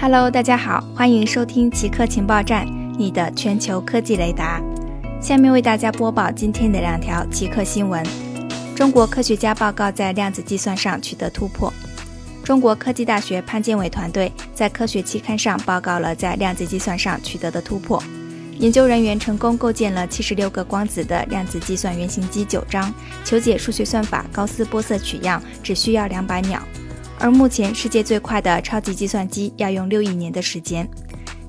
Hello，大家好，欢迎收听极客情报站，你的全球科技雷达。下面为大家播报今天的两条极客新闻：中国科学家报告在量子计算上取得突破。中国科技大学潘建伟团队在科学期刊上报告了在量子计算上取得的突破。研究人员成功构建了七十六个光子的量子计算原型机九章，求解数学算法高斯波色取样只需要两百秒。而目前世界最快的超级计算机要用六亿年的时间。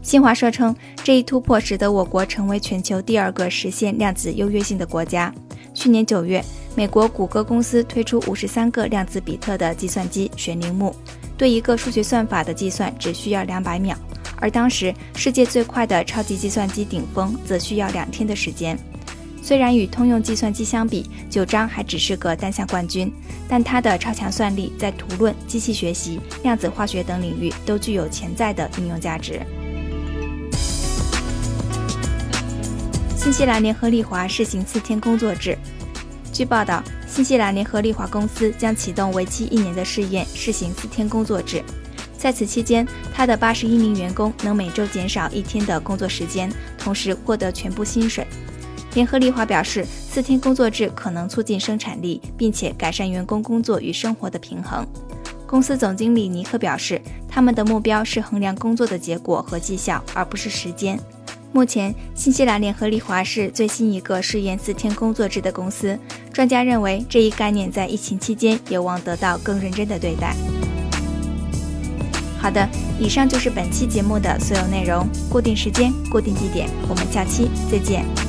新华社称，这一突破使得我国成为全球第二个实现量子优越性的国家。去年九月，美国谷歌公司推出五十三个量子比特的计算机悬铃木，对一个数学算法的计算只需要两百秒，而当时世界最快的超级计算机顶峰则需要两天的时间。虽然与通用计算机相比，九章还只是个单项冠军，但它的超强算力在图论、机器学习、量子化学等领域都具有潜在的应用价值。新西兰联合利华试行四天工作制。据报道，新西兰联合利华公司将启动为期一年的试验，试行四天工作制。在此期间，他的八十一名员工能每周减少一天的工作时间，同时获得全部薪水。联合利华表示，四天工作制可能促进生产力，并且改善员工工作与生活的平衡。公司总经理尼克表示，他们的目标是衡量工作的结果和绩效，而不是时间。目前，新西兰联合利华是最新一个试验四天工作制的公司。专家认为，这一概念在疫情期间有望得到更认真的对待。好的，以上就是本期节目的所有内容。固定时间，固定地点，我们下期再见。